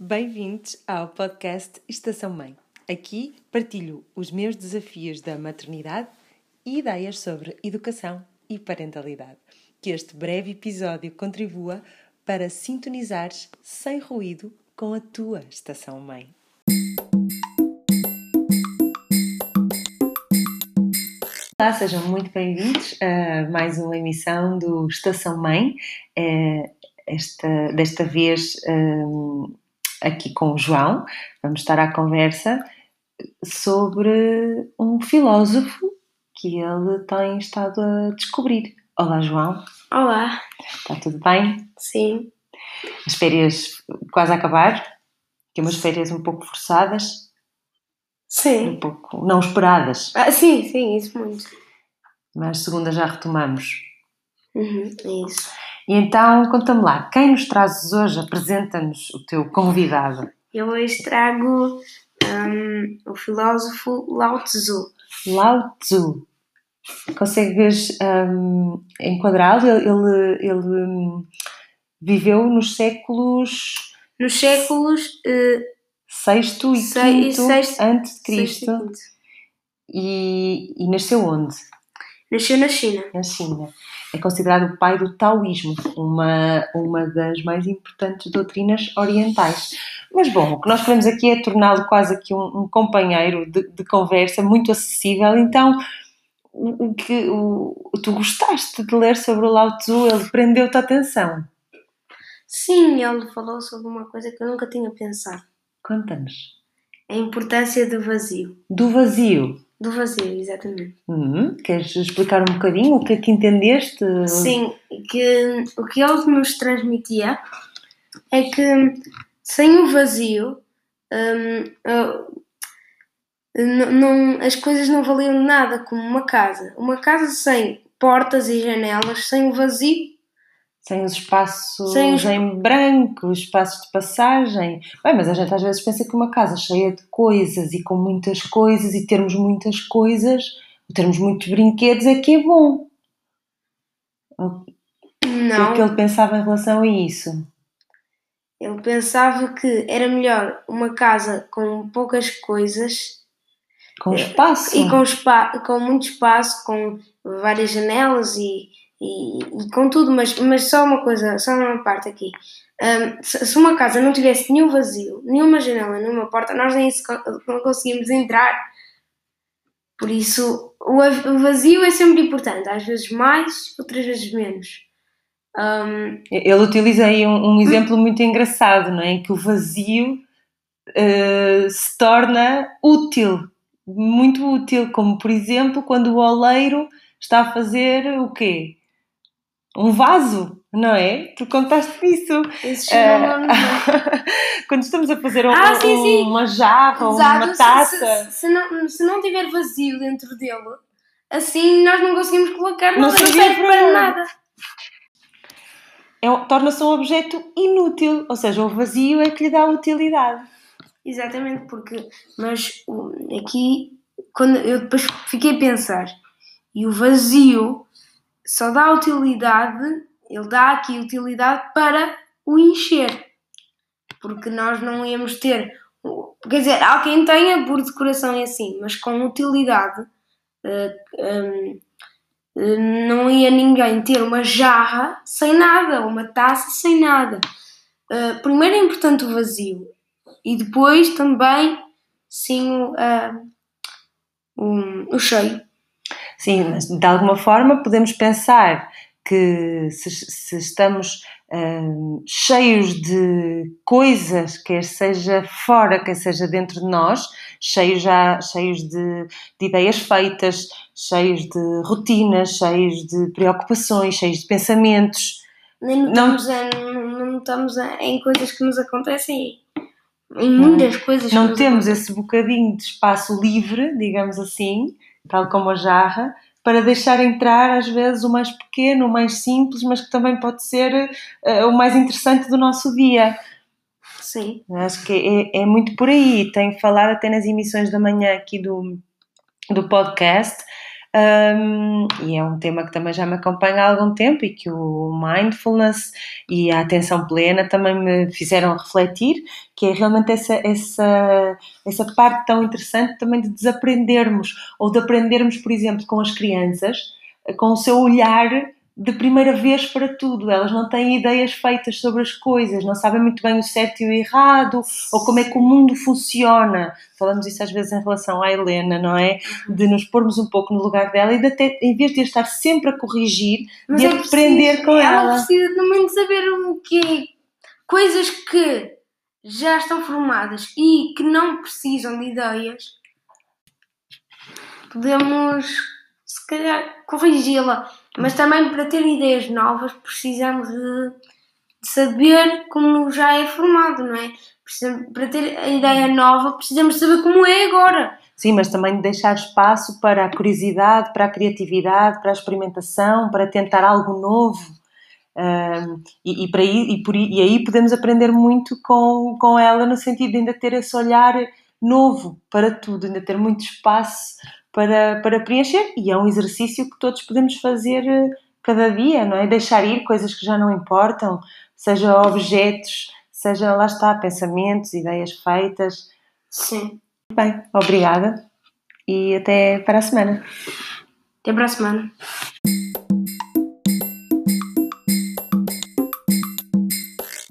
Bem-vindos ao podcast Estação Mãe. Aqui partilho os meus desafios da maternidade e ideias sobre educação e parentalidade. Que este breve episódio contribua para sintonizares sem ruído com a tua estação mãe. Olá, sejam muito bem-vindos a mais uma emissão do Estação Mãe. Eh, esta, desta vez um, aqui com o João, vamos estar à conversa sobre um filósofo que ele tem estado a descobrir. Olá, João. Olá. Está tudo bem? Sim. As férias quase a acabar? Que umas férias um pouco forçadas? Sim. Um pouco não esperadas. Ah, sim, sim, isso muito. Mas segunda já retomamos. Uhum, é isso. E então, conta-me lá, quem nos trazes hoje? Apresenta-nos o teu convidado. Eu hoje trago um, o filósofo Lao Tzu. Lao Tzu. Consegues um, enquadrá-lo? Ele, ele, ele um, viveu nos séculos... Nos séculos... Uh, sexto e sei, quinto sexto, antes de Cristo. e. E, e nasceu onde? Nasceu na China. Na China. É considerado o pai do taoísmo, uma, uma das mais importantes doutrinas orientais. Mas bom, o que nós queremos aqui é torná-lo quase aqui um, um companheiro de, de conversa muito acessível. Então, o, o que o, tu gostaste de ler sobre o Lao Tzu, ele prendeu-te a atenção. Sim, ele falou sobre uma coisa que eu nunca tinha pensado. Conta-nos. A importância do vazio. Do vazio. Do vazio, exatamente. Hum, queres explicar um bocadinho o que é que entendeste? Sim, que o que ele nos transmitia é que sem o vazio hum, não, as coisas não valiam nada como uma casa. Uma casa sem portas e janelas, sem o vazio, Sem os espaços Sem os- em branco, os espaços de passagem. Bem, mas a gente às vezes pensa que uma casa cheia de coisas e com muitas coisas e termos muitas coisas, ou termos muitos brinquedos é que é bom. O que é não. que ele pensava em relação a isso? Ele pensava que era melhor uma casa com poucas coisas Com espaço. e com, espa com muito espaço, com várias janelas e, e, e com tudo, mas, mas só uma coisa, só uma parte aqui. Hum, se, se uma casa não tivesse nenhum vazio, nenhuma janela, nenhuma porta, nós nem não conseguimos entrar. Por isso, o, o vazio é sempre importante, às vezes mais, outras vezes menos. Hum, Ele utiliza aí um, um exemplo muito engraçado, não é? Em que o vazio eh, se torna útil, muito útil, como por exemplo quando o oleiro está a fazer o quê? Um vaso, não é? Tu contaste isso. não- não- quando estamos a fazer um- Ah, sim, sim. uma jarra ou uma se- taça. Se, se não, se não tiver vazio dentro dele, assim nós não conseguimos colocar Não nada, não, serve para nada. É, torna-se um objeto inútil, ou seja, o vazio é que lhe dá utilidade. Exatamente, porque, mas aqui, quando eu depois fiquei a pensar, e o vazio só dá utilidade, ele dá aqui utilidade para o encher, porque nós não íamos ter, quer dizer, há quem tenha por decoração e assim, mas com utilidade, eh, hum, eh, não ia ninguém ter uma jarra sem nada, uma taça sem nada. Eh, primeiro é importante o vazio, e depois também, sim, ah, o, o cheio. Sim, mas de alguma forma podemos pensar que se, se estamos hum, cheios de coisas, quer seja fora, quer seja dentro de nós, cheios, já, cheios de, de ideias feitas, cheios de rotinas, cheios de preocupações, cheios de pensamentos, Nem Não- notamos, a- não, não notamos a- em coisas que nos acontecem, em muitas coisas que não temos acontecem. esse bocadinho de espaço livre, digamos assim, tal como a jarra, para deixar entrar às vezes o mais pequeno, o mais simples, mas que também pode ser eh, o mais interessante do nosso dia. Sim, Acho que é, é muito por aí. Tenho falado até nas emissões da manhã aqui do, do podcast Um, e é um tema que também já me acompanha há algum tempo e que o mindfulness e a atenção plena também me fizeram refletir, que é realmente essa, essa, essa parte tão interessante também de desaprendermos, ou de aprendermos, por exemplo, com as crianças, com o seu olhar de primeira vez para tudo. Elas não têm ideias feitas sobre as coisas, não sabem muito bem o certo e o errado, ou como é que o mundo funciona. Falamos isso às vezes em relação à Helena, não é? De nos pormos um pouco no lugar dela e de até, em vez de estar sempre a corrigir, Mas de é aprender preciso, com ela. Ela precisa também de saber o que coisas que já estão formadas e que não precisam de ideias. Podemos, se calhar, corrigi-la mas também para ter ideias novas precisamos de, saber como já é formado, não é? para ter a ideia nova precisamos saber como é agora. Sim, mas também de deixar espaço para a curiosidade, para a criatividade, para a experimentação, para tentar algo novo. Um, e, e, para e, por, e aí podemos aprender muito com, com ela no sentido de ainda ter esse olhar novo para tudo, ainda ter muito espaço para, para preencher e é um exercício que todos podemos fazer eh, cada dia, não é? Deixar ir coisas que já não importam, seja objetos, seja lá está, pensamentos, ideias feitas. Sim. Bem, obrigada e até para a semana. Até para a semana.